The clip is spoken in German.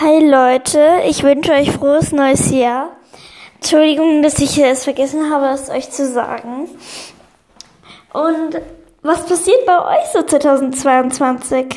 Hi Leute, ich wünsche euch frohes neues Jahr. Entschuldigung, dass ich es vergessen habe, es euch zu sagen. Und was passiert bei euch so 2022?